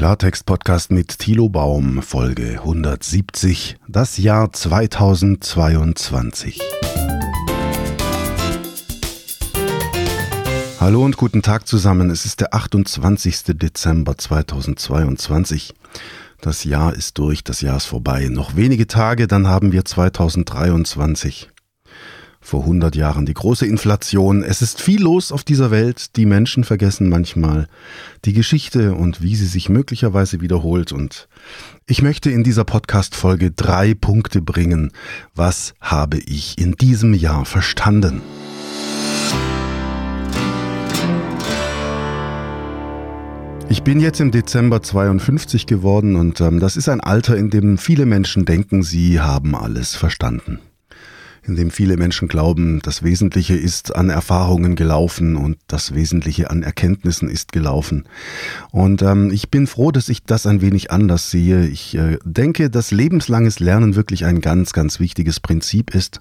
Klartext-Podcast mit Thilo Baum, Folge 170, das Jahr 2022. Hallo und guten Tag zusammen. Es ist der 28. Dezember 2022. Das Jahr ist durch, das Jahr ist vorbei. Noch wenige Tage, dann haben wir 2023 vor 100 Jahren die große Inflation. Es ist viel los auf dieser Welt. Die Menschen vergessen manchmal die Geschichte und wie sie sich möglicherweise wiederholt. Und ich möchte in dieser Podcast-Folge drei Punkte bringen. Was habe ich in diesem Jahr verstanden? Ich bin jetzt im Dezember 52 geworden und ähm, das ist ein Alter, in dem viele Menschen denken, sie haben alles verstanden in dem viele Menschen glauben, das Wesentliche ist an Erfahrungen gelaufen und das Wesentliche an Erkenntnissen ist gelaufen. Und ähm, ich bin froh, dass ich das ein wenig anders sehe. Ich äh, denke, dass lebenslanges Lernen wirklich ein ganz, ganz wichtiges Prinzip ist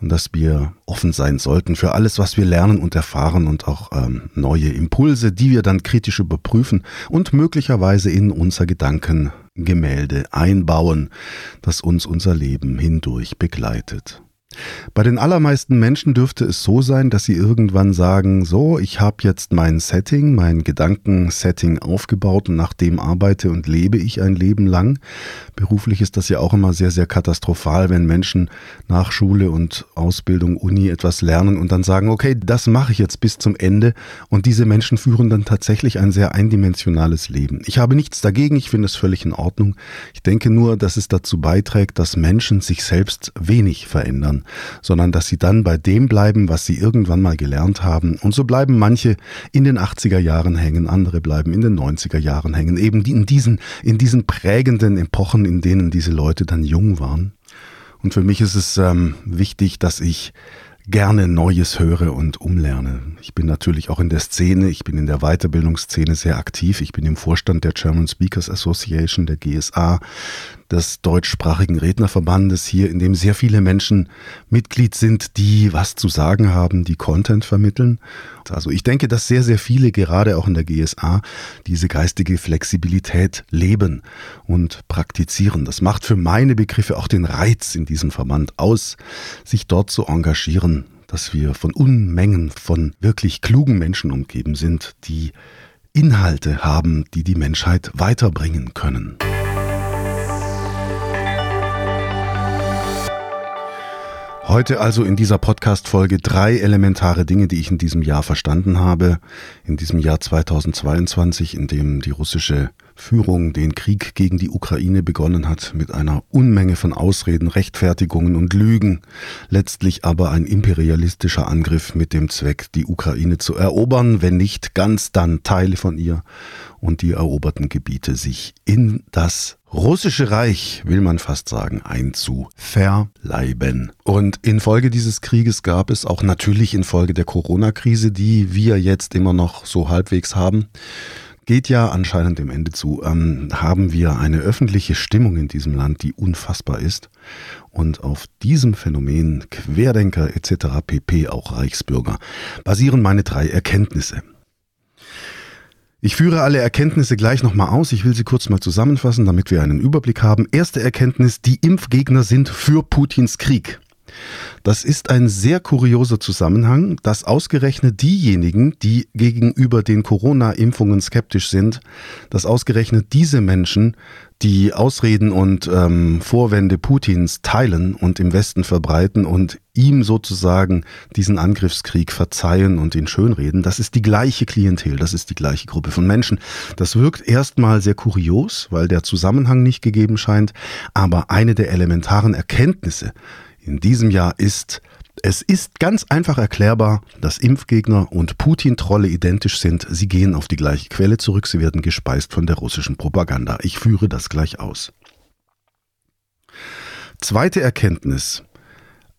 und dass wir offen sein sollten für alles, was wir lernen und erfahren und auch ähm, neue Impulse, die wir dann kritisch überprüfen und möglicherweise in unser Gedankengemälde einbauen, das uns unser Leben hindurch begleitet. Bei den allermeisten Menschen dürfte es so sein, dass sie irgendwann sagen, so, ich habe jetzt mein Setting, mein Gedankensetting aufgebaut und nach dem arbeite und lebe ich ein Leben lang. Beruflich ist das ja auch immer sehr, sehr katastrophal, wenn Menschen nach Schule und Ausbildung, Uni etwas lernen und dann sagen, okay, das mache ich jetzt bis zum Ende und diese Menschen führen dann tatsächlich ein sehr eindimensionales Leben. Ich habe nichts dagegen, ich finde es völlig in Ordnung. Ich denke nur, dass es dazu beiträgt, dass Menschen sich selbst wenig verändern sondern dass sie dann bei dem bleiben, was sie irgendwann mal gelernt haben. Und so bleiben manche in den 80er Jahren hängen, andere bleiben in den 90er Jahren hängen, eben in diesen, in diesen prägenden Epochen, in denen diese Leute dann jung waren. Und für mich ist es ähm, wichtig, dass ich gerne Neues höre und umlerne. Ich bin natürlich auch in der Szene, ich bin in der Weiterbildungsszene sehr aktiv. Ich bin im Vorstand der German Speakers Association, der GSA, des deutschsprachigen Rednerverbandes hier, in dem sehr viele Menschen Mitglied sind, die was zu sagen haben, die Content vermitteln. Also ich denke, dass sehr, sehr viele, gerade auch in der GSA, diese geistige Flexibilität leben und praktizieren. Das macht für meine Begriffe auch den Reiz in diesem Verband aus, sich dort zu engagieren, dass wir von Unmengen von wirklich klugen Menschen umgeben sind, die Inhalte haben, die die Menschheit weiterbringen können. Heute also in dieser Podcast-Folge drei elementare Dinge, die ich in diesem Jahr verstanden habe. In diesem Jahr 2022, in dem die russische Führung den Krieg gegen die Ukraine begonnen hat, mit einer Unmenge von Ausreden, Rechtfertigungen und Lügen, letztlich aber ein imperialistischer Angriff mit dem Zweck, die Ukraine zu erobern, wenn nicht ganz, dann Teile von ihr und die eroberten Gebiete sich in das russische Reich, will man fast sagen, einzuverleiben. Und infolge dieses Krieges gab es auch natürlich infolge der Corona-Krise, die wir jetzt immer noch so halbwegs haben, geht ja anscheinend dem Ende zu, ähm, haben wir eine öffentliche Stimmung in diesem Land, die unfassbar ist. Und auf diesem Phänomen Querdenker etc. pp. auch Reichsbürger basieren meine drei Erkenntnisse. Ich führe alle Erkenntnisse gleich nochmal aus. Ich will sie kurz mal zusammenfassen, damit wir einen Überblick haben. Erste Erkenntnis, die Impfgegner sind für Putins Krieg. Das ist ein sehr kurioser Zusammenhang, dass ausgerechnet diejenigen, die gegenüber den Corona-Impfungen skeptisch sind, dass ausgerechnet diese Menschen die Ausreden und ähm, Vorwände Putins teilen und im Westen verbreiten und ihm sozusagen diesen Angriffskrieg verzeihen und ihn schönreden, das ist die gleiche Klientel, das ist die gleiche Gruppe von Menschen. Das wirkt erstmal sehr kurios, weil der Zusammenhang nicht gegeben scheint, aber eine der elementaren Erkenntnisse in diesem Jahr ist, es ist ganz einfach erklärbar, dass Impfgegner und Putin-Trolle identisch sind. Sie gehen auf die gleiche Quelle zurück, sie werden gespeist von der russischen Propaganda. Ich führe das gleich aus. Zweite Erkenntnis.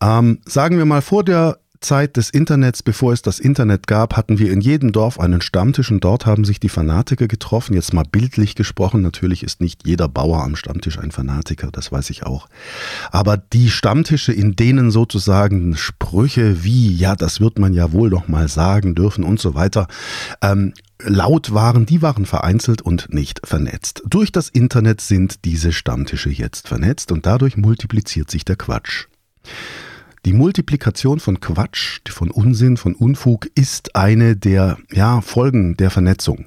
Ähm, sagen wir mal, vor der Zeit des Internets, bevor es das Internet gab, hatten wir in jedem Dorf einen Stammtisch und dort haben sich die Fanatiker getroffen. Jetzt mal bildlich gesprochen, natürlich ist nicht jeder Bauer am Stammtisch ein Fanatiker, das weiß ich auch. Aber die Stammtische, in denen sozusagen Sprüche wie, ja, das wird man ja wohl doch mal sagen dürfen und so weiter, ähm, laut waren, die waren vereinzelt und nicht vernetzt. Durch das Internet sind diese Stammtische jetzt vernetzt und dadurch multipliziert sich der Quatsch. Die Multiplikation von Quatsch, von Unsinn, von Unfug ist eine der ja, Folgen der Vernetzung.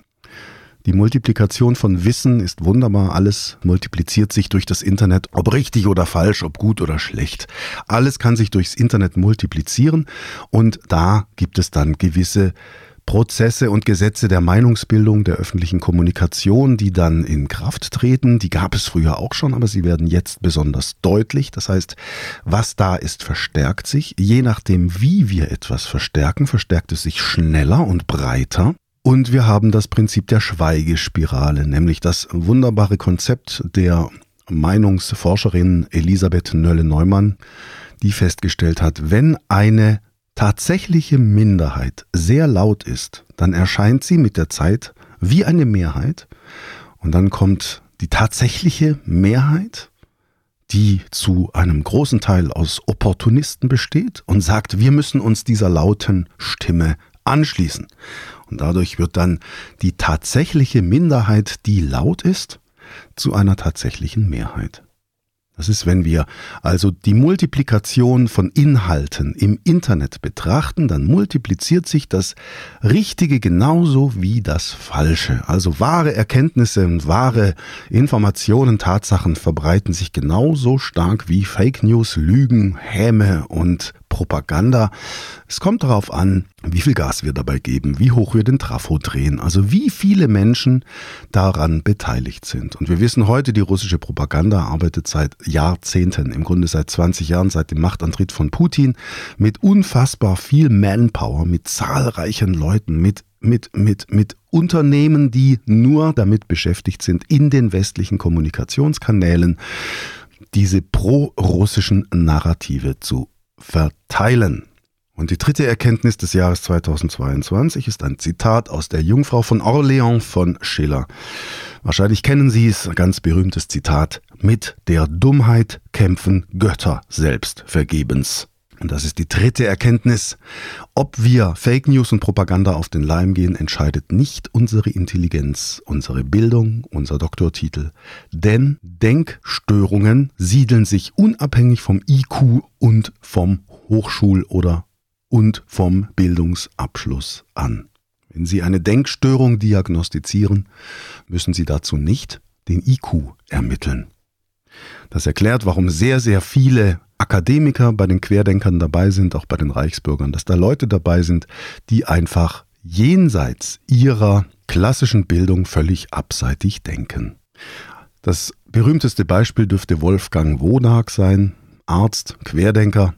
Die Multiplikation von Wissen ist wunderbar. Alles multipliziert sich durch das Internet, ob richtig oder falsch, ob gut oder schlecht. Alles kann sich durchs Internet multiplizieren und da gibt es dann gewisse Prozesse und Gesetze der Meinungsbildung, der öffentlichen Kommunikation, die dann in Kraft treten. Die gab es früher auch schon, aber sie werden jetzt besonders deutlich. Das heißt, was da ist, verstärkt sich. Je nachdem, wie wir etwas verstärken, verstärkt es sich schneller und breiter. Und wir haben das Prinzip der Schweigespirale, nämlich das wunderbare Konzept der Meinungsforscherin Elisabeth Nölle-Neumann, die festgestellt hat, wenn eine tatsächliche Minderheit sehr laut ist, dann erscheint sie mit der Zeit wie eine Mehrheit und dann kommt die tatsächliche Mehrheit, die zu einem großen Teil aus Opportunisten besteht und sagt, wir müssen uns dieser lauten Stimme anschließen. Und dadurch wird dann die tatsächliche Minderheit, die laut ist, zu einer tatsächlichen Mehrheit. Das ist, wenn wir also die Multiplikation von Inhalten im Internet betrachten, dann multipliziert sich das Richtige genauso wie das Falsche. Also wahre Erkenntnisse und wahre Informationen, Tatsachen verbreiten sich genauso stark wie Fake News, Lügen, Häme und Propaganda. Es kommt darauf an, wie viel Gas wir dabei geben, wie hoch wir den Trafo drehen, also wie viele Menschen daran beteiligt sind. Und wir wissen heute, die russische Propaganda arbeitet seit Jahrzehnten, im Grunde seit 20 Jahren, seit dem Machtantritt von Putin, mit unfassbar viel Manpower, mit zahlreichen Leuten, mit mit, mit, mit Unternehmen, die nur damit beschäftigt sind, in den westlichen Kommunikationskanälen diese pro-russischen Narrative zu verteilen. Und die dritte Erkenntnis des Jahres 2022 ist ein Zitat aus der Jungfrau von Orléans von Schiller. Wahrscheinlich kennen Sie es, ein ganz berühmtes Zitat. Mit der Dummheit kämpfen Götter selbst vergebens. Und das ist die dritte Erkenntnis. Ob wir Fake News und Propaganda auf den Leim gehen, entscheidet nicht unsere Intelligenz, unsere Bildung, unser Doktortitel. Denn Denkstörungen siedeln sich unabhängig vom IQ und vom Hochschul- oder und vom Bildungsabschluss an. Wenn Sie eine Denkstörung diagnostizieren, müssen Sie dazu nicht den IQ ermitteln. Das erklärt, warum sehr, sehr viele Akademiker bei den Querdenkern dabei sind, auch bei den Reichsbürgern, dass da Leute dabei sind, die einfach jenseits ihrer klassischen Bildung völlig abseitig denken. Das berühmteste Beispiel dürfte Wolfgang Wodak sein, Arzt, Querdenker,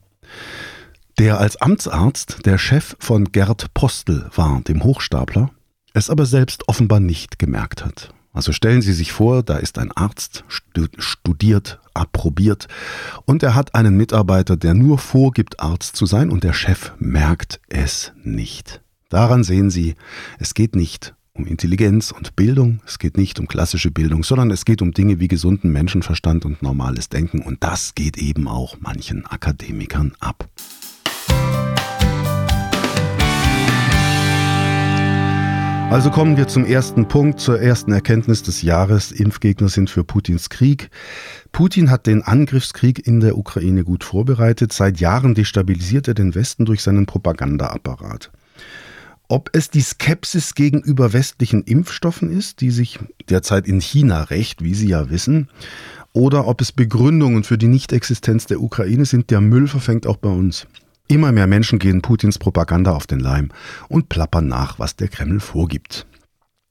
der als Amtsarzt der Chef von Gerd Postel war, dem Hochstapler, es aber selbst offenbar nicht gemerkt hat. Also stellen Sie sich vor, da ist ein Arzt, studiert, approbiert und er hat einen Mitarbeiter, der nur vorgibt, Arzt zu sein und der Chef merkt es nicht. Daran sehen Sie, es geht nicht um Intelligenz und Bildung, es geht nicht um klassische Bildung, sondern es geht um Dinge wie gesunden Menschenverstand und normales Denken und das geht eben auch manchen Akademikern ab. Also kommen wir zum ersten Punkt, zur ersten Erkenntnis des Jahres. Impfgegner sind für Putins Krieg. Putin hat den Angriffskrieg in der Ukraine gut vorbereitet. Seit Jahren destabilisiert er den Westen durch seinen Propagandaapparat. Ob es die Skepsis gegenüber westlichen Impfstoffen ist, die sich derzeit in China rächt, wie Sie ja wissen, oder ob es Begründungen für die Nichtexistenz der Ukraine sind, der Müll verfängt auch bei uns. Immer mehr Menschen gehen Putins Propaganda auf den Leim und plappern nach, was der Kreml vorgibt.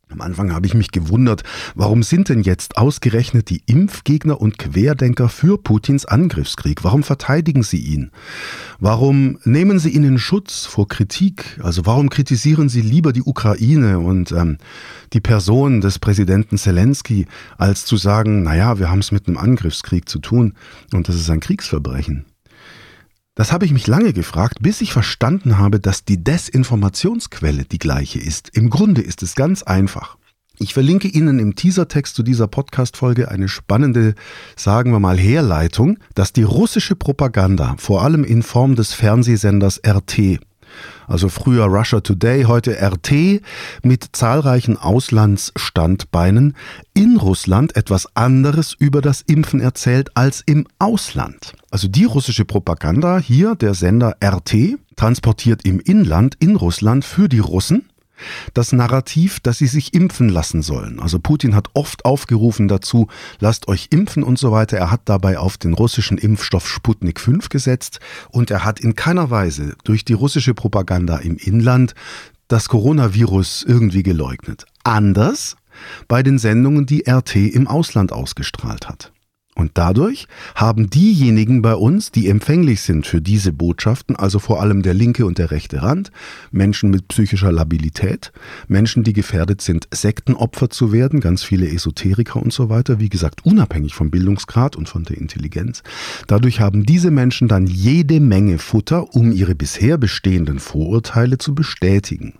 Am Anfang habe ich mich gewundert, warum sind denn jetzt ausgerechnet die Impfgegner und Querdenker für Putins Angriffskrieg? Warum verteidigen sie ihn? Warum nehmen sie ihn in Schutz vor Kritik? Also warum kritisieren sie lieber die Ukraine und ähm, die Person des Präsidenten Zelensky, als zu sagen, naja, wir haben es mit einem Angriffskrieg zu tun und das ist ein Kriegsverbrechen? Das habe ich mich lange gefragt, bis ich verstanden habe, dass die Desinformationsquelle die gleiche ist. Im Grunde ist es ganz einfach. Ich verlinke Ihnen im Teasertext zu dieser Podcast-Folge eine spannende, sagen wir mal, Herleitung, dass die russische Propaganda, vor allem in Form des Fernsehsenders RT, also früher Russia Today, heute RT, mit zahlreichen Auslandsstandbeinen in Russland etwas anderes über das Impfen erzählt als im Ausland. Also die russische Propaganda, hier der Sender RT, transportiert im Inland in Russland für die Russen das Narrativ, dass sie sich impfen lassen sollen. Also Putin hat oft aufgerufen dazu, lasst euch impfen und so weiter. Er hat dabei auf den russischen Impfstoff Sputnik 5 gesetzt und er hat in keiner Weise durch die russische Propaganda im Inland das Coronavirus irgendwie geleugnet. Anders bei den Sendungen, die RT im Ausland ausgestrahlt hat. Und dadurch haben diejenigen bei uns, die empfänglich sind für diese Botschaften, also vor allem der linke und der rechte Rand, Menschen mit psychischer Labilität, Menschen, die gefährdet sind, Sektenopfer zu werden, ganz viele Esoteriker und so weiter, wie gesagt, unabhängig vom Bildungsgrad und von der Intelligenz. Dadurch haben diese Menschen dann jede Menge Futter, um ihre bisher bestehenden Vorurteile zu bestätigen.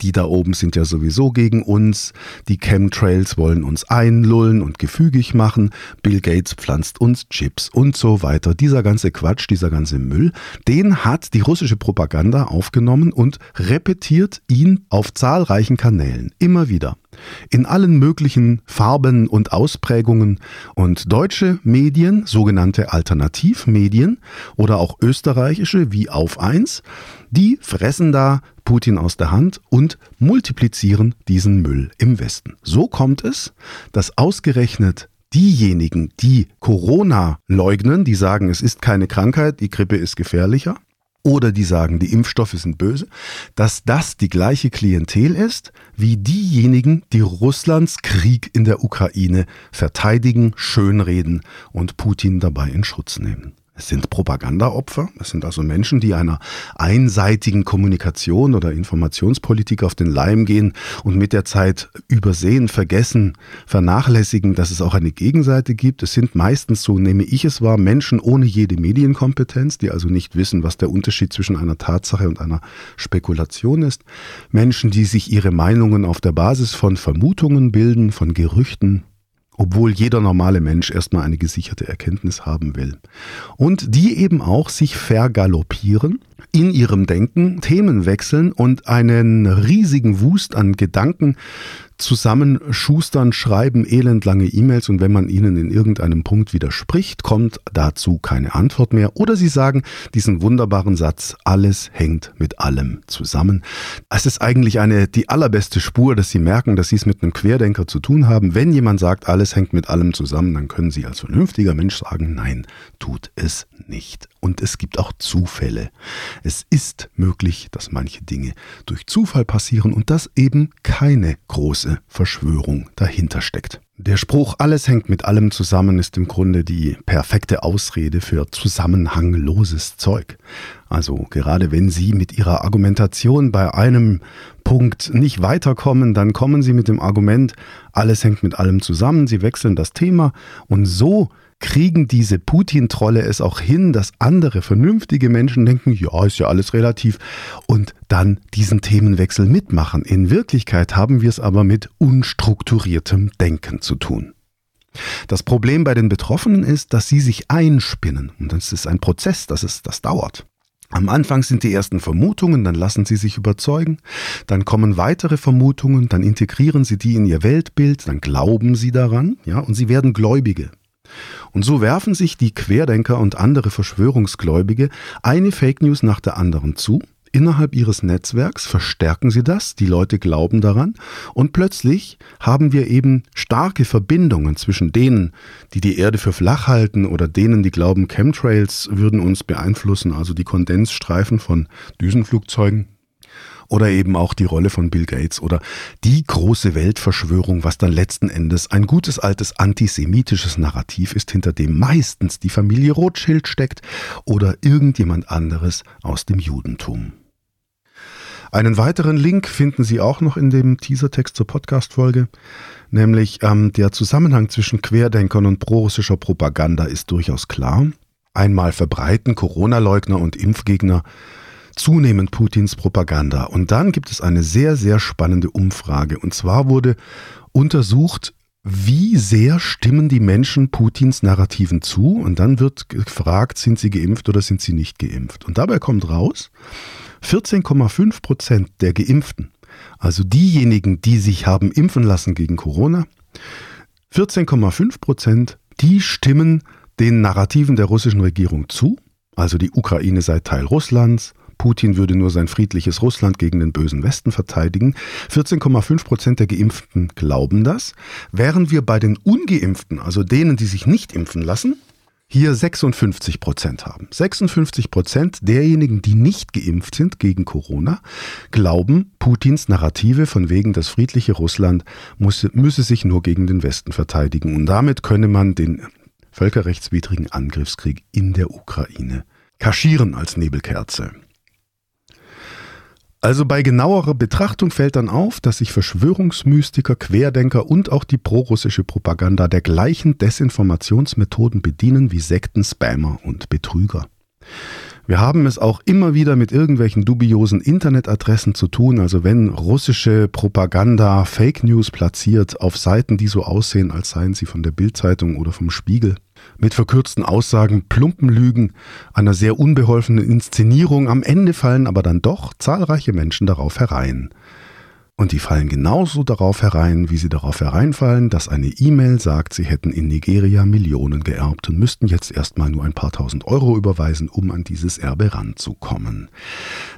Die da oben sind ja sowieso gegen uns. Die Chemtrails wollen uns einlullen und gefügig machen. Bill Gates pflanzt uns Chips und so weiter. Dieser ganze Quatsch, dieser ganze Müll, den hat die russische Propaganda aufgenommen und repetiert ihn auf zahlreichen Kanälen. Immer wieder in allen möglichen Farben und Ausprägungen und deutsche Medien, sogenannte Alternativmedien oder auch österreichische wie Auf eins, die fressen da Putin aus der Hand und multiplizieren diesen Müll im Westen. So kommt es, dass ausgerechnet diejenigen, die Corona leugnen, die sagen, es ist keine Krankheit, die Grippe ist gefährlicher, oder die sagen, die Impfstoffe sind böse, dass das die gleiche Klientel ist wie diejenigen, die Russlands Krieg in der Ukraine verteidigen, schönreden und Putin dabei in Schutz nehmen. Es sind Propagandaopfer, es sind also Menschen, die einer einseitigen Kommunikation oder Informationspolitik auf den Leim gehen und mit der Zeit übersehen, vergessen, vernachlässigen, dass es auch eine Gegenseite gibt. Es sind meistens, so nehme ich es wahr, Menschen ohne jede Medienkompetenz, die also nicht wissen, was der Unterschied zwischen einer Tatsache und einer Spekulation ist. Menschen, die sich ihre Meinungen auf der Basis von Vermutungen bilden, von Gerüchten, obwohl jeder normale Mensch erstmal eine gesicherte Erkenntnis haben will. Und die eben auch sich vergaloppieren, in ihrem Denken Themen wechseln und einen riesigen Wust an Gedanken zusammenschustern, schreiben elendlange E-Mails und wenn man ihnen in irgendeinem Punkt widerspricht, kommt dazu keine Antwort mehr. Oder sie sagen diesen wunderbaren Satz, alles hängt mit allem zusammen. Es ist eigentlich eine, die allerbeste Spur, dass sie merken, dass sie es mit einem Querdenker zu tun haben. Wenn jemand sagt, alles hängt mit allem zusammen, dann können sie als vernünftiger Mensch sagen, nein, tut es nicht. Und es gibt auch Zufälle. Es ist möglich, dass manche Dinge durch Zufall passieren und dass eben keine große Verschwörung dahinter steckt. Der Spruch, alles hängt mit allem zusammen, ist im Grunde die perfekte Ausrede für zusammenhangloses Zeug. Also gerade wenn Sie mit Ihrer Argumentation bei einem Punkt nicht weiterkommen, dann kommen Sie mit dem Argument, alles hängt mit allem zusammen, Sie wechseln das Thema und so kriegen diese Putin-Trolle es auch hin, dass andere vernünftige Menschen denken, ja, ist ja alles relativ und dann diesen Themenwechsel mitmachen. In Wirklichkeit haben wir es aber mit unstrukturiertem Denken zu tun. Das Problem bei den Betroffenen ist, dass sie sich einspinnen und das ist ein Prozess, das, ist, das dauert. Am Anfang sind die ersten Vermutungen, dann lassen sie sich überzeugen, dann kommen weitere Vermutungen, dann integrieren sie die in ihr Weltbild, dann glauben sie daran, ja, und sie werden Gläubige. Und so werfen sich die Querdenker und andere Verschwörungsgläubige eine Fake News nach der anderen zu. Innerhalb ihres Netzwerks verstärken sie das, die Leute glauben daran und plötzlich haben wir eben starke Verbindungen zwischen denen, die die Erde für flach halten oder denen, die glauben, Chemtrails würden uns beeinflussen, also die Kondensstreifen von Düsenflugzeugen, oder eben auch die Rolle von Bill Gates oder die große Weltverschwörung, was dann letzten Endes ein gutes altes antisemitisches Narrativ ist, hinter dem meistens die Familie Rothschild steckt oder irgendjemand anderes aus dem Judentum. Einen weiteren Link finden Sie auch noch in dem Teasertext zur Podcast-Folge, nämlich ähm, der Zusammenhang zwischen Querdenkern und prorussischer Propaganda ist durchaus klar. einmal verbreiten Corona-Leugner und Impfgegner zunehmend Putins Propaganda. Und dann gibt es eine sehr, sehr spannende Umfrage. Und zwar wurde untersucht, wie sehr stimmen die Menschen Putins Narrativen zu? Und dann wird gefragt, sind sie geimpft oder sind sie nicht geimpft? Und dabei kommt raus, 14,5 Prozent der Geimpften, also diejenigen, die sich haben impfen lassen gegen Corona, 14,5 Prozent, die stimmen den Narrativen der russischen Regierung zu. Also die Ukraine sei Teil Russlands, Putin würde nur sein friedliches Russland gegen den bösen Westen verteidigen. 14,5 Prozent der Geimpften glauben das, während wir bei den Ungeimpften, also denen, die sich nicht impfen lassen, hier 56 Prozent haben. 56 Prozent derjenigen, die nicht geimpft sind gegen Corona, glauben, Putins Narrative von wegen das friedliche Russland muss, müsse sich nur gegen den Westen verteidigen. Und damit könne man den völkerrechtswidrigen Angriffskrieg in der Ukraine kaschieren als Nebelkerze. Also bei genauerer Betrachtung fällt dann auf, dass sich Verschwörungsmystiker, Querdenker und auch die prorussische Propaganda der gleichen Desinformationsmethoden bedienen wie Sekten, Spammer und Betrüger. Wir haben es auch immer wieder mit irgendwelchen dubiosen Internetadressen zu tun, also wenn russische Propaganda Fake News platziert auf Seiten, die so aussehen, als seien sie von der Bildzeitung oder vom Spiegel, mit verkürzten Aussagen, plumpen Lügen, einer sehr unbeholfenen Inszenierung. Am Ende fallen aber dann doch zahlreiche Menschen darauf herein. Und die fallen genauso darauf herein, wie sie darauf hereinfallen, dass eine E-Mail sagt, sie hätten in Nigeria Millionen geerbt und müssten jetzt erstmal nur ein paar tausend Euro überweisen, um an dieses Erbe ranzukommen.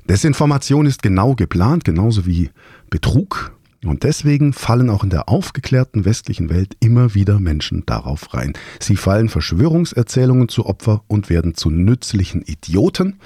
Desinformation ist genau geplant, genauso wie Betrug und deswegen fallen auch in der aufgeklärten westlichen Welt immer wieder Menschen darauf rein. Sie fallen Verschwörungserzählungen zu Opfer und werden zu nützlichen Idioten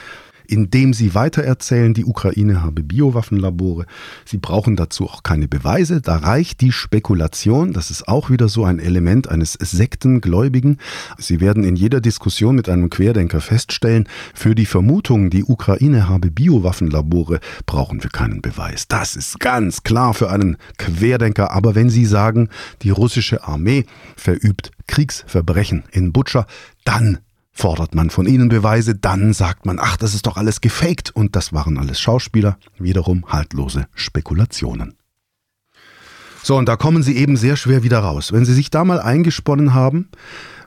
indem sie weitererzählen, die Ukraine habe Biowaffenlabore. Sie brauchen dazu auch keine Beweise. Da reicht die Spekulation. Das ist auch wieder so ein Element eines Sektengläubigen. Sie werden in jeder Diskussion mit einem Querdenker feststellen, für die Vermutung, die Ukraine habe Biowaffenlabore, brauchen wir keinen Beweis. Das ist ganz klar für einen Querdenker. Aber wenn Sie sagen, die russische Armee verübt Kriegsverbrechen in Butscha, dann Fordert man von ihnen Beweise, dann sagt man, ach, das ist doch alles gefaked und das waren alles Schauspieler, wiederum haltlose Spekulationen. So, und da kommen sie eben sehr schwer wieder raus. Wenn sie sich da mal eingesponnen haben,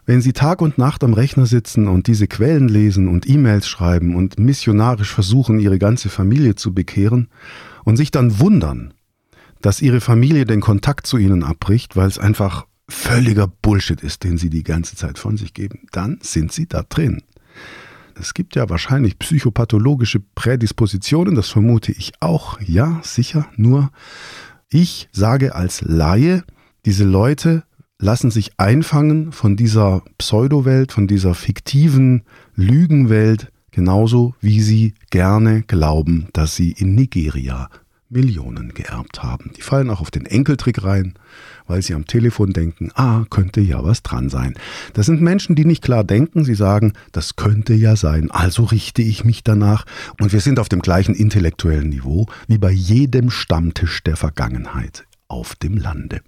wenn Sie Tag und Nacht am Rechner sitzen und diese Quellen lesen und E-Mails schreiben und missionarisch versuchen, Ihre ganze Familie zu bekehren und sich dann wundern, dass Ihre Familie den Kontakt zu Ihnen abbricht, weil es einfach völliger Bullshit ist, den sie die ganze Zeit von sich geben, dann sind sie da drin. Es gibt ja wahrscheinlich psychopathologische Prädispositionen, das vermute ich auch. Ja, sicher. Nur ich sage als Laie, diese Leute lassen sich einfangen von dieser Pseudowelt, von dieser fiktiven Lügenwelt, genauso wie sie gerne glauben, dass sie in Nigeria Millionen geerbt haben. Die fallen auch auf den Enkeltrick rein weil sie am Telefon denken, ah, könnte ja was dran sein. Das sind Menschen, die nicht klar denken, sie sagen, das könnte ja sein, also richte ich mich danach. Und wir sind auf dem gleichen intellektuellen Niveau wie bei jedem Stammtisch der Vergangenheit auf dem Lande.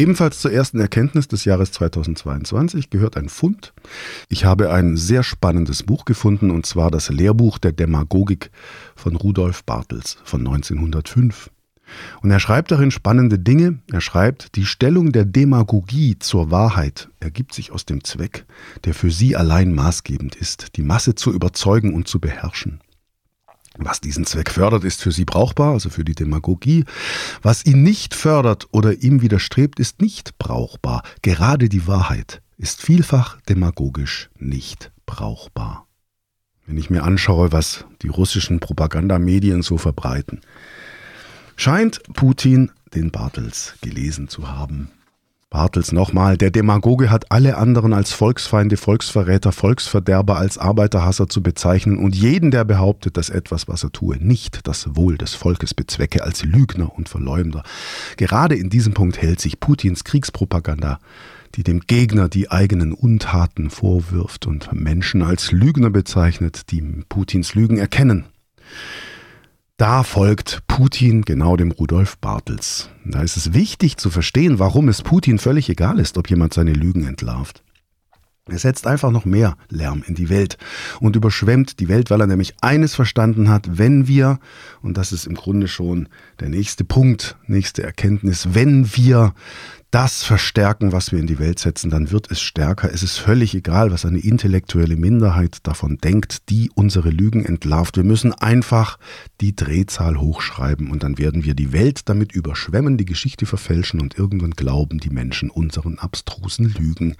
Ebenfalls zur ersten Erkenntnis des Jahres 2022 gehört ein Fund. Ich habe ein sehr spannendes Buch gefunden, und zwar das Lehrbuch der Demagogik von Rudolf Bartels von 1905. Und er schreibt darin spannende Dinge. Er schreibt, die Stellung der Demagogie zur Wahrheit ergibt sich aus dem Zweck, der für sie allein maßgebend ist, die Masse zu überzeugen und zu beherrschen. Was diesen Zweck fördert, ist für sie brauchbar, also für die Demagogie. Was ihn nicht fördert oder ihm widerstrebt, ist nicht brauchbar. Gerade die Wahrheit ist vielfach demagogisch nicht brauchbar. Wenn ich mir anschaue, was die russischen Propagandamedien so verbreiten, scheint Putin den Bartels gelesen zu haben. Bartels nochmal, der Demagoge hat alle anderen als Volksfeinde, Volksverräter, Volksverderber, als Arbeiterhasser zu bezeichnen und jeden, der behauptet, dass etwas, was er tue, nicht das Wohl des Volkes bezwecke, als Lügner und Verleumder. Gerade in diesem Punkt hält sich Putins Kriegspropaganda, die dem Gegner die eigenen Untaten vorwirft und Menschen als Lügner bezeichnet, die Putins Lügen erkennen. Da folgt Putin genau dem Rudolf Bartels. Da ist es wichtig zu verstehen, warum es Putin völlig egal ist, ob jemand seine Lügen entlarvt. Er setzt einfach noch mehr Lärm in die Welt und überschwemmt die Welt, weil er nämlich eines verstanden hat, wenn wir, und das ist im Grunde schon der nächste Punkt, nächste Erkenntnis, wenn wir das verstärken, was wir in die Welt setzen, dann wird es stärker. Es ist völlig egal, was eine intellektuelle Minderheit davon denkt, die unsere Lügen entlarvt. Wir müssen einfach die Drehzahl hochschreiben und dann werden wir die Welt damit überschwemmen, die Geschichte verfälschen und irgendwann glauben die Menschen unseren abstrusen Lügen.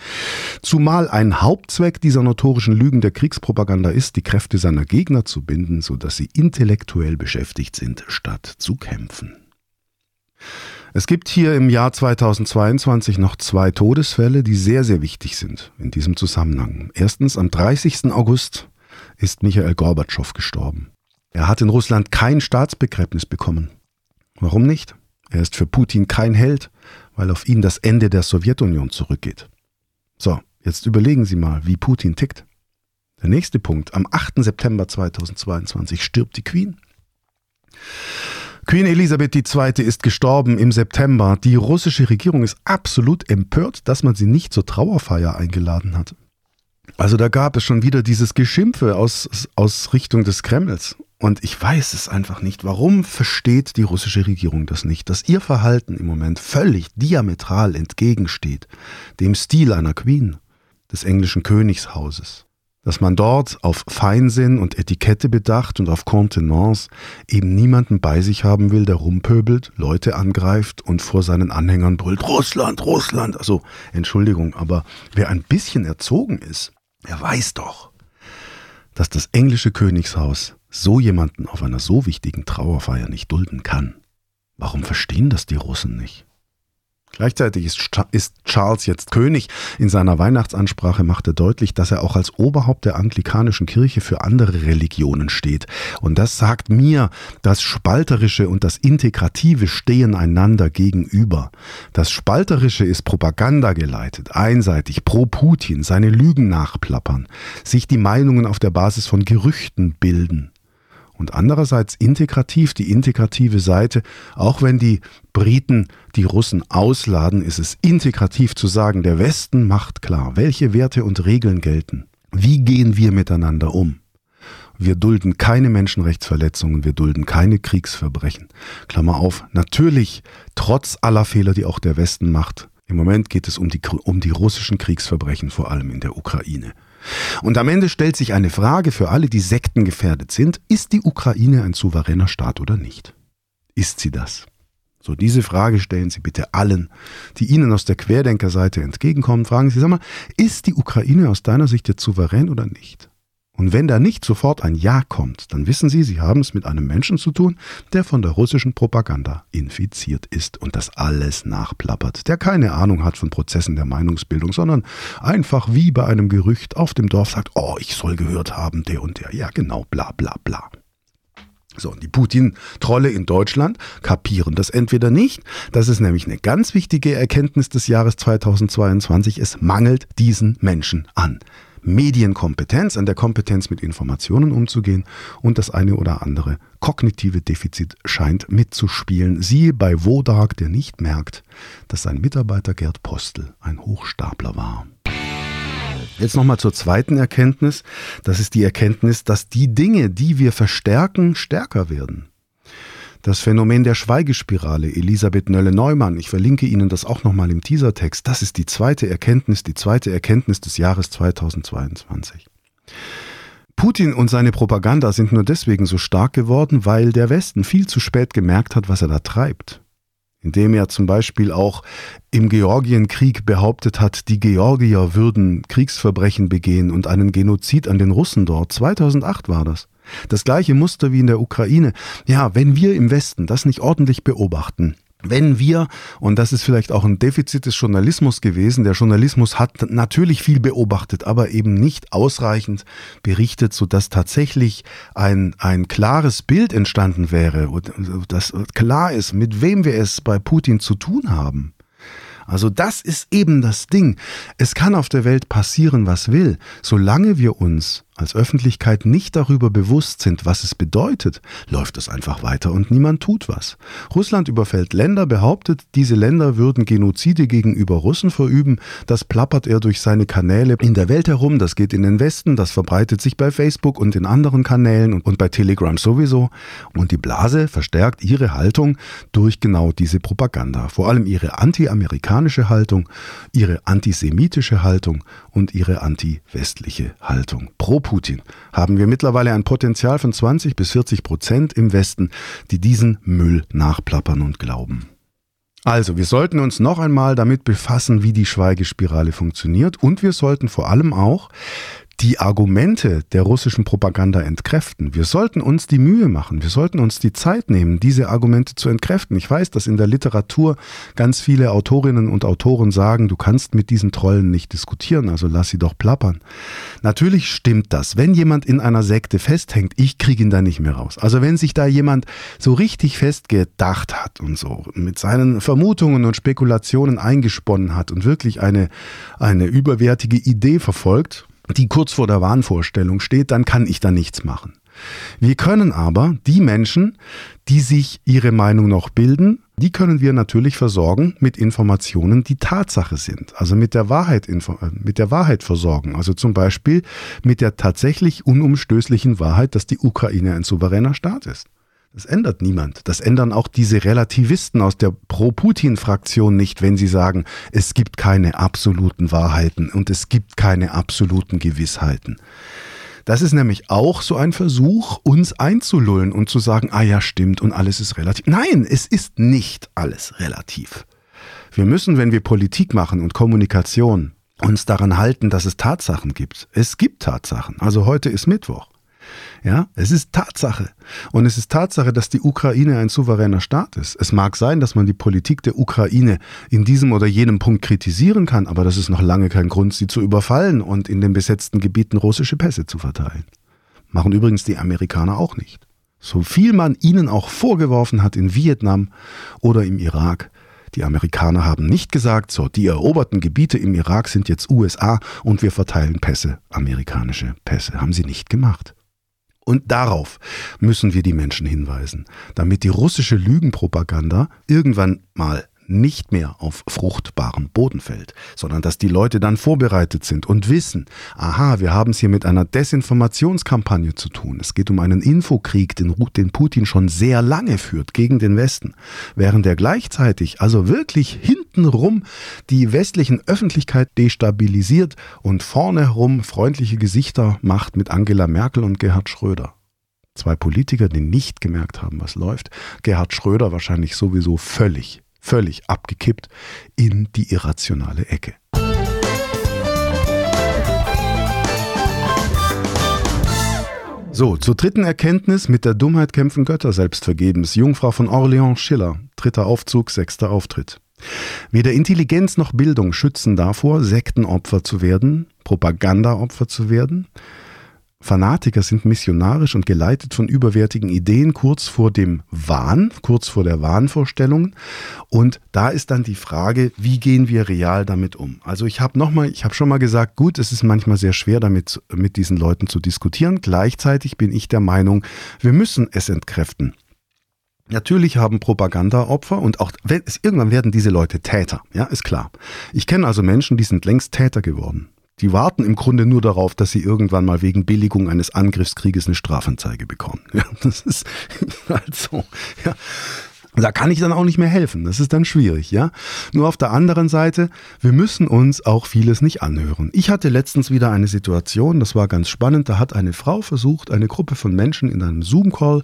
Zumal ein Hauptzweck dieser notorischen Lügen der Kriegspropaganda ist, die Kräfte seiner Gegner zu binden, sodass sie intellektuell beschäftigt sind, statt zu kämpfen. Es gibt hier im Jahr 2022 noch zwei Todesfälle, die sehr, sehr wichtig sind in diesem Zusammenhang. Erstens, am 30. August ist Michael Gorbatschow gestorben. Er hat in Russland kein Staatsbegräbnis bekommen. Warum nicht? Er ist für Putin kein Held, weil auf ihn das Ende der Sowjetunion zurückgeht. So, jetzt überlegen Sie mal, wie Putin tickt. Der nächste Punkt. Am 8. September 2022 stirbt die Queen. Queen Elisabeth II. ist gestorben im September. Die russische Regierung ist absolut empört, dass man sie nicht zur Trauerfeier eingeladen hat. Also da gab es schon wieder dieses Geschimpfe aus, aus Richtung des Kremls. Und ich weiß es einfach nicht. Warum versteht die russische Regierung das nicht, dass ihr Verhalten im Moment völlig diametral entgegensteht dem Stil einer Queen, des englischen Königshauses? Dass man dort auf Feinsinn und Etikette bedacht und auf Contenance eben niemanden bei sich haben will, der rumpöbelt, Leute angreift und vor seinen Anhängern brüllt, Russland, Russland. Also, Entschuldigung, aber wer ein bisschen erzogen ist, der weiß doch, dass das englische Königshaus so jemanden auf einer so wichtigen Trauerfeier nicht dulden kann. Warum verstehen das die Russen nicht? Gleichzeitig ist, Charles jetzt König. In seiner Weihnachtsansprache macht er deutlich, dass er auch als Oberhaupt der anglikanischen Kirche für andere Religionen steht. Und das sagt mir, das Spalterische und das Integrative stehen einander gegenüber. Das Spalterische ist Propaganda geleitet, einseitig, pro Putin, seine Lügen nachplappern, sich die Meinungen auf der Basis von Gerüchten bilden und andererseits integrativ die integrative Seite, auch wenn die Briten die Russen ausladen, ist es integrativ zu sagen, der Westen macht klar, welche Werte und Regeln gelten. Wie gehen wir miteinander um? Wir dulden keine Menschenrechtsverletzungen, wir dulden keine Kriegsverbrechen. Klammer auf, natürlich, trotz aller Fehler, die auch der Westen macht. Im Moment geht es um die, um die russischen Kriegsverbrechen, vor allem in der Ukraine. Und am Ende stellt sich eine Frage für alle, die sektengefährdet sind. Ist die Ukraine ein souveräner Staat oder nicht? Ist sie das? So, diese Frage stellen Sie bitte allen, die Ihnen aus der Querdenkerseite entgegenkommen. Fragen Sie, sag mal, ist die Ukraine aus deiner Sicht jetzt souverän oder nicht? Und wenn da nicht sofort ein Ja kommt, dann wissen Sie, Sie haben es mit einem Menschen zu tun, der von der russischen Propaganda infiziert ist und das alles nachplappert, der keine Ahnung hat von Prozessen der Meinungsbildung, sondern einfach wie bei einem Gerücht auf dem Dorf sagt, oh, ich soll gehört haben, der und der, ja genau, bla bla bla. So, und die Putin-Trolle in Deutschland kapieren das entweder nicht. Das ist nämlich eine ganz wichtige Erkenntnis des Jahres 2022. Es mangelt diesen Menschen an. Medienkompetenz, an der Kompetenz mit Informationen umzugehen und das eine oder andere kognitive Defizit scheint mitzuspielen. Siehe bei Wodark, der nicht merkt, dass sein Mitarbeiter Gerd Postel ein Hochstapler war. Jetzt nochmal zur zweiten Erkenntnis. Das ist die Erkenntnis, dass die Dinge, die wir verstärken, stärker werden. Das Phänomen der Schweigespirale, Elisabeth Nölle-Neumann, ich verlinke Ihnen das auch nochmal im Teasertext, das ist die zweite Erkenntnis, die zweite Erkenntnis des Jahres 2022. Putin und seine Propaganda sind nur deswegen so stark geworden, weil der Westen viel zu spät gemerkt hat, was er da treibt. Indem er zum Beispiel auch im Georgienkrieg behauptet hat, die Georgier würden Kriegsverbrechen begehen und einen Genozid an den Russen dort. 2008 war das. Das gleiche Muster wie in der Ukraine. Ja, wenn wir im Westen das nicht ordentlich beobachten, wenn wir, und das ist vielleicht auch ein Defizit des Journalismus gewesen, der Journalismus hat natürlich viel beobachtet, aber eben nicht ausreichend berichtet, sodass tatsächlich ein, ein klares Bild entstanden wäre, dass klar ist, mit wem wir es bei Putin zu tun haben. Also das ist eben das Ding. Es kann auf der Welt passieren, was will, solange wir uns als Öffentlichkeit nicht darüber bewusst sind, was es bedeutet, läuft es einfach weiter und niemand tut was. Russland überfällt Länder, behauptet, diese Länder würden Genozide gegenüber Russen verüben. Das plappert er durch seine Kanäle in der Welt herum, das geht in den Westen, das verbreitet sich bei Facebook und in anderen Kanälen und, bei Telegram sowieso. Und die Blase verstärkt ihre Haltung durch genau diese Propaganda. Vor allem ihre anti-amerikanische Haltung, ihre antisemitische Haltung und ihre anti-westliche Haltung. Pro Putin haben wir mittlerweile ein Potenzial von 20 bis 40 Prozent im Westen, die diesen Müll nachplappern und glauben. Also, wir sollten uns noch einmal damit befassen, wie die Schweigespirale funktioniert und wir sollten vor allem auch die Argumente der russischen Propaganda entkräften. Wir sollten uns die Mühe machen, wir sollten uns die Zeit nehmen, diese Argumente zu entkräften. Ich weiß, dass in der Literatur ganz viele Autorinnen und Autoren sagen, du kannst mit diesen Trollen nicht diskutieren, also lass sie doch plappern. Natürlich stimmt das. Wenn jemand in einer Sekte festhängt, ich kriege ihn da nicht mehr raus. Also wenn sich da jemand so richtig festgedacht hat und so mit seinen Vermutungen und Spekulationen eingesponnen hat und wirklich eine, eine überwertige Idee verfolgt, die kurz vor der Wahnvorstellung steht, dann kann ich da nichts machen. Wir können aber die Menschen, die sich ihre Meinung noch bilden, die können wir natürlich versorgen mit Informationen, die Tatsache sind. Also mit der Wahrheit, äh, mit der Wahrheit versorgen. Also zum Beispiel mit der tatsächlich unumstößlichen Wahrheit, dass die Ukraine ein souveräner Staat ist. Das ändert niemand. Das ändern auch diese Relativisten aus der Pro-Putin-Fraktion nicht, wenn sie sagen, es gibt keine absoluten Wahrheiten und es gibt keine absoluten Gewissheiten. Das ist nämlich auch so ein Versuch, uns einzulullen und zu sagen, ah ja, stimmt und alles ist relativ. Nein, es ist nicht alles relativ. Wir müssen, wenn wir Politik machen und Kommunikation, uns daran halten, dass es Tatsachen gibt. Es gibt Tatsachen. Also heute ist Mittwoch. Ja, es ist Tatsache. Und es ist Tatsache, dass die Ukraine ein souveräner Staat ist. Es mag sein, dass man die Politik der Ukraine in diesem oder jenem Punkt kritisieren kann, aber das ist noch lange kein Grund, sie zu überfallen und in den besetzten Gebieten russische Pässe zu verteilen. Machen übrigens die Amerikaner auch nicht. So viel man ihnen auch vorgeworfen hat in Vietnam oder im Irak, die Amerikaner haben nicht gesagt, so, die eroberten Gebiete im Irak sind jetzt USA und wir verteilen Pässe, amerikanische Pässe. Haben sie nicht gemacht. Und darauf müssen wir die Menschen hinweisen, damit die russische Lügenpropaganda irgendwann mal nicht mehr auf fruchtbaren Boden fällt, sondern dass die Leute dann vorbereitet sind und wissen, aha, wir haben es hier mit einer Desinformationskampagne zu tun. Es geht um einen Infokrieg, den, den Putin schon sehr lange führt gegen den Westen, während er gleichzeitig also wirklich hintenrum die westlichen Öffentlichkeit destabilisiert und vorne herum freundliche Gesichter macht mit Angela Merkel und Gerhard Schröder. Zwei Politiker, die nicht gemerkt haben, was läuft. Gerhard Schröder wahrscheinlich sowieso völlig völlig abgekippt in die irrationale Ecke. So, zur dritten Erkenntnis, mit der Dummheit kämpfen Götter selbst vergebens. Jungfrau von Orléans Schiller, dritter Aufzug, sechster Auftritt. Weder Intelligenz noch Bildung schützen davor, Sektenopfer zu werden, Propagandaopfer zu werden. Fanatiker sind missionarisch und geleitet von überwärtigen Ideen kurz vor dem Wahn, kurz vor der Wahnvorstellung. Und da ist dann die Frage, wie gehen wir real damit um? Also ich habe noch mal, ich habe schon mal gesagt, gut, es ist manchmal sehr schwer damit mit diesen Leuten zu diskutieren. Gleichzeitig bin ich der Meinung, wir müssen es entkräften. Natürlich haben Propagandaopfer und auch wenn es, irgendwann werden diese Leute Täter, ja, ist klar. Ich kenne also Menschen, die sind längst Täter geworden. Die warten im Grunde nur darauf, dass sie irgendwann mal wegen Billigung eines Angriffskrieges eine Strafanzeige bekommen. Ja, das ist halt so. Ja. Da kann ich dann auch nicht mehr helfen. Das ist dann schwierig, ja. Nur auf der anderen Seite, wir müssen uns auch vieles nicht anhören. Ich hatte letztens wieder eine Situation, das war ganz spannend. Da hat eine Frau versucht, eine Gruppe von Menschen in einem Zoom-Call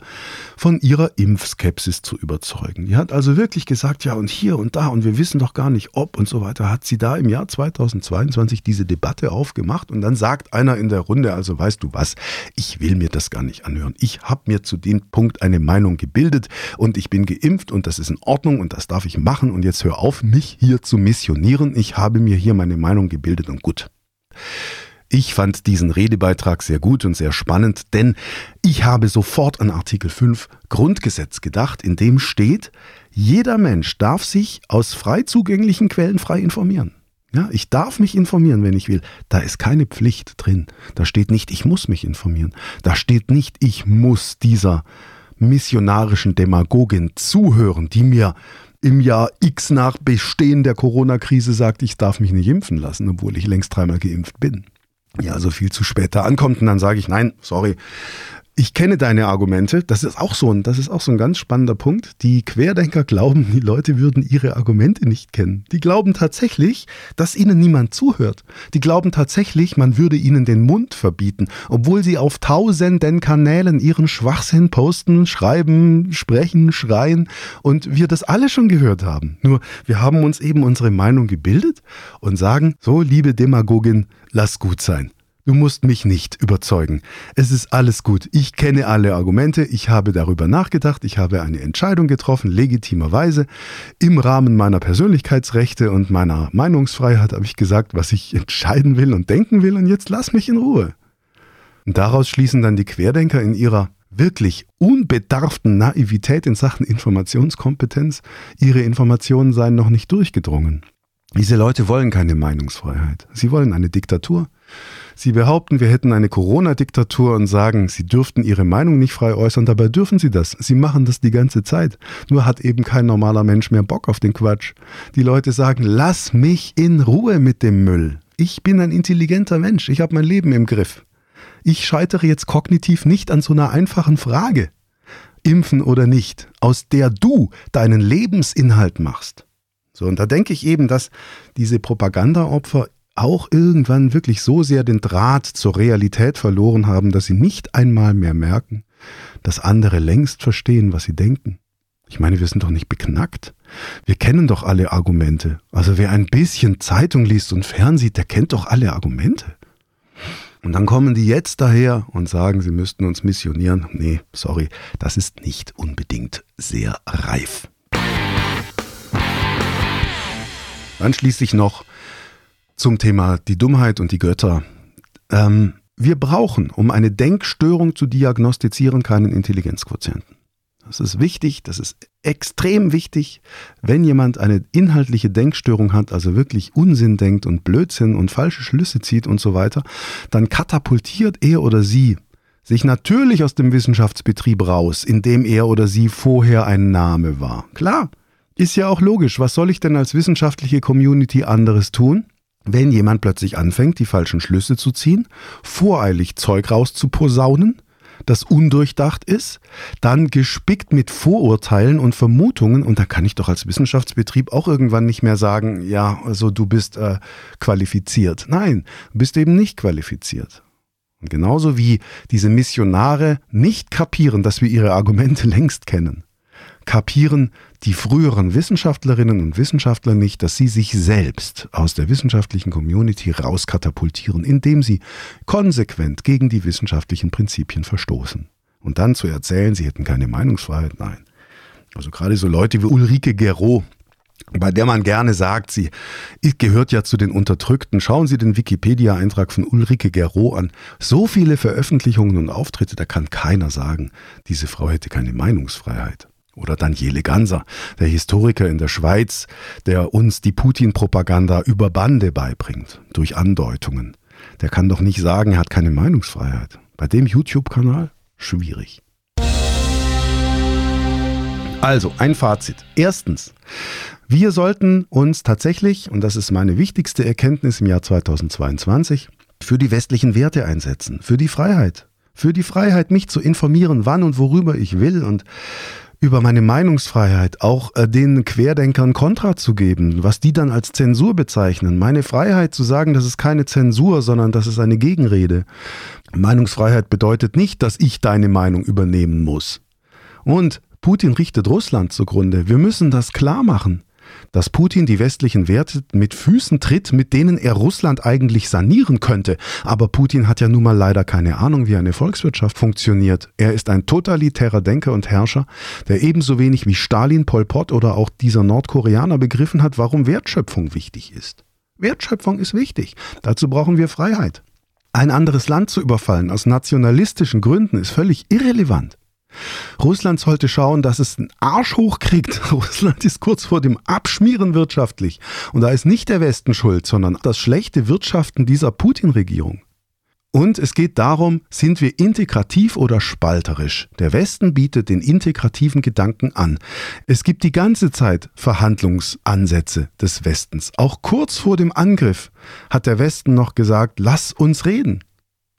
von ihrer Impfskepsis zu überzeugen. Die hat also wirklich gesagt, ja und hier und da und wir wissen doch gar nicht ob und so weiter. Hat sie da im Jahr 2022 diese Debatte aufgemacht und dann sagt einer in der Runde, also weißt du was, ich will mir das gar nicht anhören. Ich habe mir zu dem Punkt eine Meinung gebildet und ich bin geimpft geimpft und das ist in Ordnung und das darf ich machen und jetzt hör auf, mich hier zu missionieren. Ich habe mir hier meine Meinung gebildet und gut. Ich fand diesen Redebeitrag sehr gut und sehr spannend, denn ich habe sofort an Artikel 5 Grundgesetz gedacht, in dem steht, jeder Mensch darf sich aus frei zugänglichen Quellen frei informieren. Ja, ich darf mich informieren, wenn ich will. Da ist keine Pflicht drin. Da steht nicht, ich muss mich informieren. Da steht nicht, ich muss dieser missionarischen Demagogin zuhören, die mir im Jahr X nach Bestehen der Corona-Krise sagt, ich darf mich nicht impfen lassen, obwohl ich längst dreimal geimpft bin. Ja, also viel zu spät da ankommt und dann sage ich, nein, sorry, ich kenne deine Argumente. Das ist auch so ein, das ist auch so ein ganz spannender Punkt. Die Querdenker glauben, die Leute würden ihre Argumente nicht kennen. Die glauben tatsächlich, dass ihnen niemand zuhört. Die glauben tatsächlich, man würde ihnen den Mund verbieten, obwohl sie auf tausenden Kanälen ihren Schwachsinn posten, schreiben, sprechen, schreien und wir das alle schon gehört haben. Nur wir haben uns eben unsere Meinung gebildet und sagen, so liebe Demagogin, lass gut sein. Du musst mich nicht überzeugen. Es ist alles gut. Ich kenne alle Argumente. Ich habe darüber nachgedacht. Ich habe eine Entscheidung getroffen, legitimerweise. Im Rahmen meiner Persönlichkeitsrechte und meiner Meinungsfreiheit habe ich gesagt, was ich entscheiden will und denken will. Und jetzt lass mich in Ruhe. Und daraus schließen dann die Querdenker in ihrer wirklich unbedarften Naivität in Sachen Informationskompetenz, ihre Informationen seien noch nicht durchgedrungen. Diese Leute wollen keine Meinungsfreiheit. Sie wollen eine Diktatur. Sie behaupten, wir hätten eine Corona-Diktatur und sagen, Sie dürften Ihre Meinung nicht frei äußern. Dabei dürfen Sie das. Sie machen das die ganze Zeit. Nur hat eben kein normaler Mensch mehr Bock auf den Quatsch. Die Leute sagen, lass mich in Ruhe mit dem Müll. Ich bin ein intelligenter Mensch. Ich habe mein Leben im Griff. Ich scheitere jetzt kognitiv nicht an so einer einfachen Frage. Impfen oder nicht, aus der du deinen Lebensinhalt machst. So, und da denke ich eben, dass diese Propagandaopfer auch irgendwann wirklich so sehr den Draht zur Realität verloren haben, dass sie nicht einmal mehr merken, dass andere längst verstehen, was sie denken. Ich meine, wir sind doch nicht beknackt. Wir kennen doch alle Argumente. Also wer ein bisschen Zeitung liest und fernsieht, der kennt doch alle Argumente. Und dann kommen die jetzt daher und sagen, sie müssten uns missionieren. Nee, sorry, das ist nicht unbedingt sehr reif. Dann schließlich noch zum Thema die Dummheit und die Götter. Ähm, wir brauchen, um eine Denkstörung zu diagnostizieren, keinen Intelligenzquotienten. Das ist wichtig, das ist extrem wichtig. Wenn jemand eine inhaltliche Denkstörung hat, also wirklich Unsinn denkt und Blödsinn und falsche Schlüsse zieht und so weiter, dann katapultiert er oder sie sich natürlich aus dem Wissenschaftsbetrieb raus, in dem er oder sie vorher ein Name war. Klar, ist ja auch logisch. Was soll ich denn als wissenschaftliche Community anderes tun? wenn jemand plötzlich anfängt, die falschen Schlüsse zu ziehen, voreilig Zeug rauszuposaunen, das undurchdacht ist, dann gespickt mit Vorurteilen und Vermutungen und da kann ich doch als Wissenschaftsbetrieb auch irgendwann nicht mehr sagen, ja, also du bist äh, qualifiziert. Nein, du bist eben nicht qualifiziert. Und genauso wie diese Missionare nicht kapieren, dass wir ihre Argumente längst kennen, kapieren die früheren Wissenschaftlerinnen und Wissenschaftler nicht, dass sie sich selbst aus der wissenschaftlichen Community rauskatapultieren, indem sie konsequent gegen die wissenschaftlichen Prinzipien verstoßen. Und dann zu erzählen, sie hätten keine Meinungsfreiheit, nein. Also gerade so Leute wie Ulrike Gero, bei der man gerne sagt, sie gehört ja zu den Unterdrückten. Schauen Sie den Wikipedia-Eintrag von Ulrike Gero an. So viele Veröffentlichungen und Auftritte, da kann keiner sagen, diese Frau hätte keine Meinungsfreiheit. Oder Daniele Ganser, der Historiker in der Schweiz, der uns die Putin-Propaganda über Bande beibringt, durch Andeutungen. Der kann doch nicht sagen, er hat keine Meinungsfreiheit. Bei dem YouTube-Kanal schwierig. Also, ein Fazit. Erstens, wir sollten uns tatsächlich, und das ist meine wichtigste Erkenntnis im Jahr 2022, für die westlichen Werte einsetzen, für die Freiheit, für die Freiheit, mich zu informieren, wann und worüber ich will und über meine Meinungsfreiheit auch äh, den Querdenkern Kontra zu geben, was die dann als Zensur bezeichnen. Meine Freiheit zu sagen, das ist keine Zensur, sondern das ist eine Gegenrede. Meinungsfreiheit bedeutet nicht, dass ich deine Meinung übernehmen muss. Und Putin richtet Russland zugrunde. Wir müssen das klar machen dass Putin die westlichen Werte mit Füßen tritt, mit denen er Russland eigentlich sanieren könnte. Aber Putin hat ja nun mal leider keine Ahnung, wie eine Volkswirtschaft funktioniert. Er ist ein totalitärer Denker und Herrscher, der ebenso wenig wie Stalin, Pol Pot oder auch dieser Nordkoreaner begriffen hat, warum Wertschöpfung wichtig ist. Wertschöpfung ist wichtig. Dazu brauchen wir Freiheit. Ein anderes Land zu überfallen aus nationalistischen Gründen ist völlig irrelevant. Russland sollte schauen, dass es einen Arsch hochkriegt. Russland ist kurz vor dem Abschmieren wirtschaftlich. Und da ist nicht der Westen schuld, sondern das schlechte Wirtschaften dieser Putin-Regierung. Und es geht darum, sind wir integrativ oder spalterisch? Der Westen bietet den integrativen Gedanken an. Es gibt die ganze Zeit Verhandlungsansätze des Westens. Auch kurz vor dem Angriff hat der Westen noch gesagt, lass uns reden.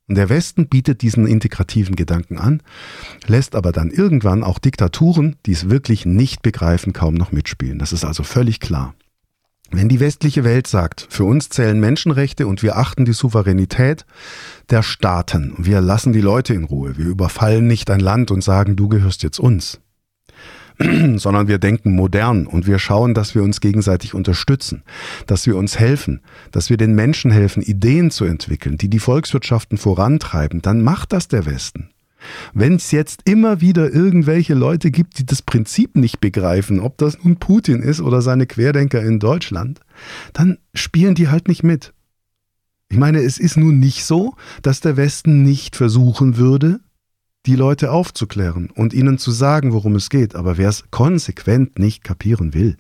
Und der Westen bietet diesen integrativen Gedanken an, lässt aber dann irgendwann auch Diktaturen, die es wirklich nicht begreifen, kaum noch mitspielen. Das ist also völlig klar. Wenn die westliche Welt sagt, für uns zählen Menschenrechte und wir achten die Souveränität der Staaten, wir lassen die Leute in Ruhe, wir überfallen nicht ein Land und sagen, du gehörst jetzt uns, sondern wir denken modern und wir schauen, dass wir uns gegenseitig unterstützen, dass wir uns helfen, dass wir den Menschen helfen, Ideen zu entwickeln, die die Volkswirtschaften vorantreiben, dann macht das der Westen. Wenn es jetzt immer wieder irgendwelche Leute gibt, die das Prinzip nicht begreifen, ob das nun Putin ist oder seine Querdenker in Deutschland, dann spielen die halt nicht mit. Ich meine, es ist nun nicht so, dass der Westen nicht versuchen würde, die Leute aufzuklären und ihnen zu sagen, worum es geht. Aber wer es konsequent nicht kapieren will,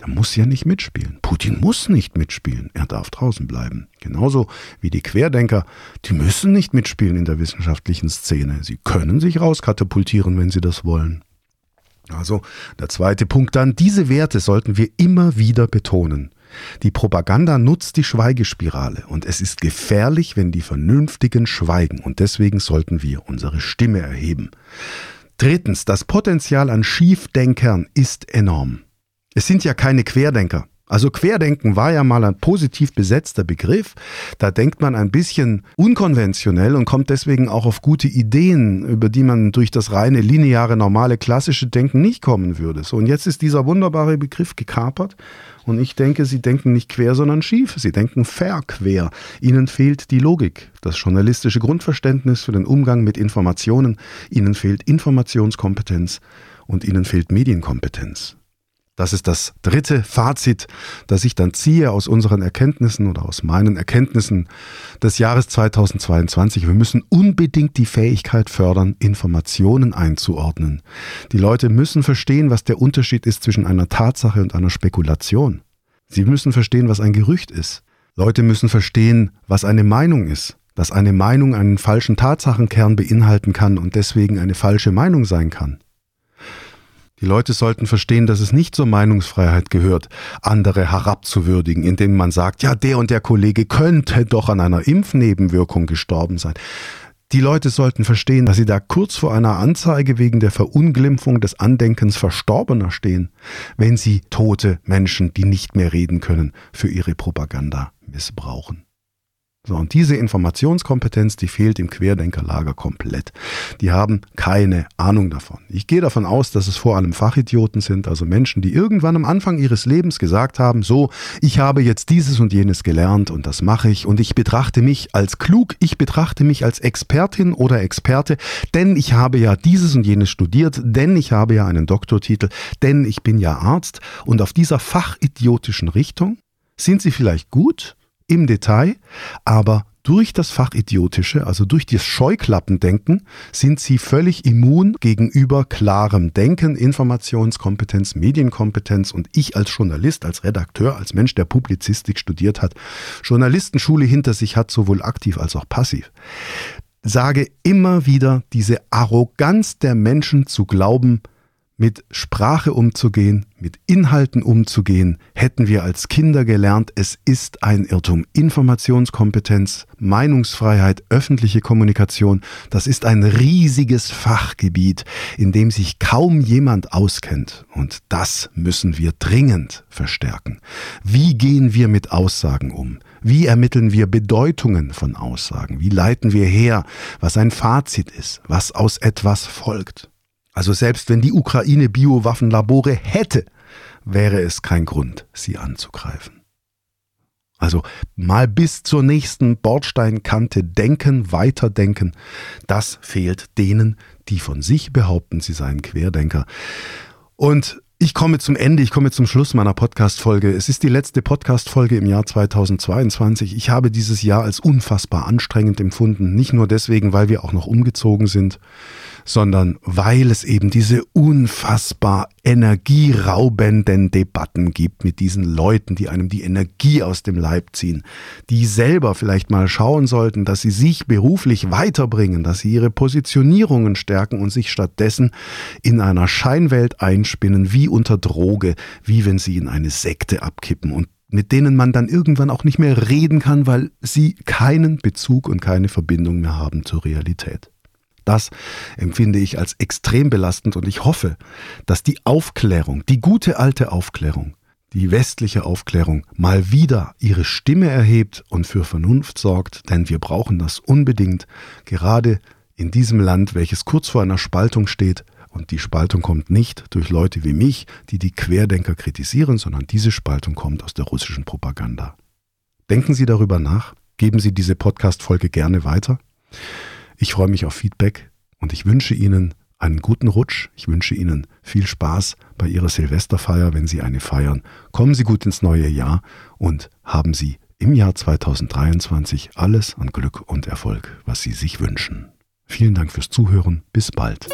der muss ja nicht mitspielen. Putin muss nicht mitspielen. Er darf draußen bleiben. Genauso wie die Querdenker, die müssen nicht mitspielen in der wissenschaftlichen Szene. Sie können sich rauskatapultieren, wenn sie das wollen. Also der zweite Punkt dann, diese Werte sollten wir immer wieder betonen. Die Propaganda nutzt die Schweigespirale und es ist gefährlich, wenn die Vernünftigen schweigen und deswegen sollten wir unsere Stimme erheben. Drittens, das Potenzial an Schiefdenkern ist enorm. Es sind ja keine Querdenker. Also Querdenken war ja mal ein positiv besetzter Begriff. Da denkt man ein bisschen unkonventionell und kommt deswegen auch auf gute Ideen, über die man durch das reine, lineare, normale, klassische Denken nicht kommen würde. So, und jetzt ist dieser wunderbare Begriff gekapert und ich denke, sie denken nicht quer, sondern schief. Sie denken verquer. Ihnen fehlt die Logik, das journalistische Grundverständnis für den Umgang mit Informationen. Ihnen fehlt Informationskompetenz und ihnen fehlt Medienkompetenz. Das ist das dritte Fazit, das ich dann ziehe aus unseren Erkenntnissen oder aus meinen Erkenntnissen des Jahres 2022. Wir müssen unbedingt die Fähigkeit fördern, Informationen einzuordnen. Die Leute müssen verstehen, was der Unterschied ist zwischen einer Tatsache und einer Spekulation. Sie müssen verstehen, was ein Gerücht ist. Leute müssen verstehen, was eine Meinung ist, dass eine Meinung einen falschen Tatsachenkern beinhalten kann und deswegen eine falsche Meinung sein kann. Die Leute sollten verstehen, dass es nicht zur Meinungsfreiheit gehört, andere herabzuwürdigen, indem man sagt, ja, der und der Kollege könnte doch an einer Impfnebenwirkung gestorben sein. Die Leute sollten verstehen, dass sie da kurz vor einer Anzeige wegen der Verunglimpfung des Andenkens Verstorbener stehen, wenn sie tote Menschen, die nicht mehr reden können, für ihre Propaganda missbrauchen. So, und diese Informationskompetenz, die fehlt im Querdenkerlager komplett. Die haben keine Ahnung davon. Ich gehe davon aus, dass es vor allem Fachidioten sind, also Menschen, die irgendwann am Anfang ihres Lebens gesagt haben, so, ich habe jetzt dieses und jenes gelernt und das mache ich und ich betrachte mich als klug, ich betrachte mich als Expertin oder Experte, denn ich habe ja dieses und jenes studiert, denn ich habe ja einen Doktortitel, denn ich bin ja Arzt und auf dieser fachidiotischen Richtung sind sie vielleicht gut, im Detail, aber durch das Fachidiotische, also durch das Scheuklappendenken, sind sie völlig immun gegenüber klarem Denken, Informationskompetenz, Medienkompetenz. Und ich als Journalist, als Redakteur, als Mensch, der Publizistik studiert hat, Journalistenschule hinter sich hat, sowohl aktiv als auch passiv, sage immer wieder diese Arroganz der Menschen zu glauben, mit Sprache umzugehen, mit Inhalten umzugehen, hätten wir als Kinder gelernt, es ist ein Irrtum. Informationskompetenz, Meinungsfreiheit, öffentliche Kommunikation, das ist ein riesiges Fachgebiet, in dem sich kaum jemand auskennt. Und das müssen wir dringend verstärken. Wie gehen wir mit Aussagen um? Wie ermitteln wir Bedeutungen von Aussagen? Wie leiten wir her, was ein Fazit ist, was aus etwas folgt? Also selbst wenn die Ukraine Biowaffenlabore hätte, wäre es kein Grund, sie anzugreifen. Also mal bis zur nächsten Bordsteinkante denken, weiterdenken, das fehlt denen, die von sich behaupten, sie seien Querdenker. Und ich komme zum Ende, ich komme zum Schluss meiner Podcast-Folge. Es ist die letzte Podcast-Folge im Jahr 2022. Ich habe dieses Jahr als unfassbar anstrengend empfunden. Nicht nur deswegen, weil wir auch noch umgezogen sind, sondern weil es eben diese unfassbar energieraubenden Debatten gibt mit diesen Leuten, die einem die Energie aus dem Leib ziehen, die selber vielleicht mal schauen sollten, dass sie sich beruflich weiterbringen, dass sie ihre Positionierungen stärken und sich stattdessen in einer Scheinwelt einspinnen, wie unter Droge, wie wenn sie in eine Sekte abkippen und mit denen man dann irgendwann auch nicht mehr reden kann, weil sie keinen Bezug und keine Verbindung mehr haben zur Realität. Das empfinde ich als extrem belastend und ich hoffe, dass die Aufklärung, die gute alte Aufklärung, die westliche Aufklärung mal wieder ihre Stimme erhebt und für Vernunft sorgt, denn wir brauchen das unbedingt, gerade in diesem Land, welches kurz vor einer Spaltung steht, und die Spaltung kommt nicht durch Leute wie mich, die die Querdenker kritisieren, sondern diese Spaltung kommt aus der russischen Propaganda. Denken Sie darüber nach, geben Sie diese Podcast-Folge gerne weiter. Ich freue mich auf Feedback und ich wünsche Ihnen einen guten Rutsch. Ich wünsche Ihnen viel Spaß bei Ihrer Silvesterfeier, wenn Sie eine feiern. Kommen Sie gut ins neue Jahr und haben Sie im Jahr 2023 alles an Glück und Erfolg, was Sie sich wünschen. Vielen Dank fürs Zuhören. Bis bald.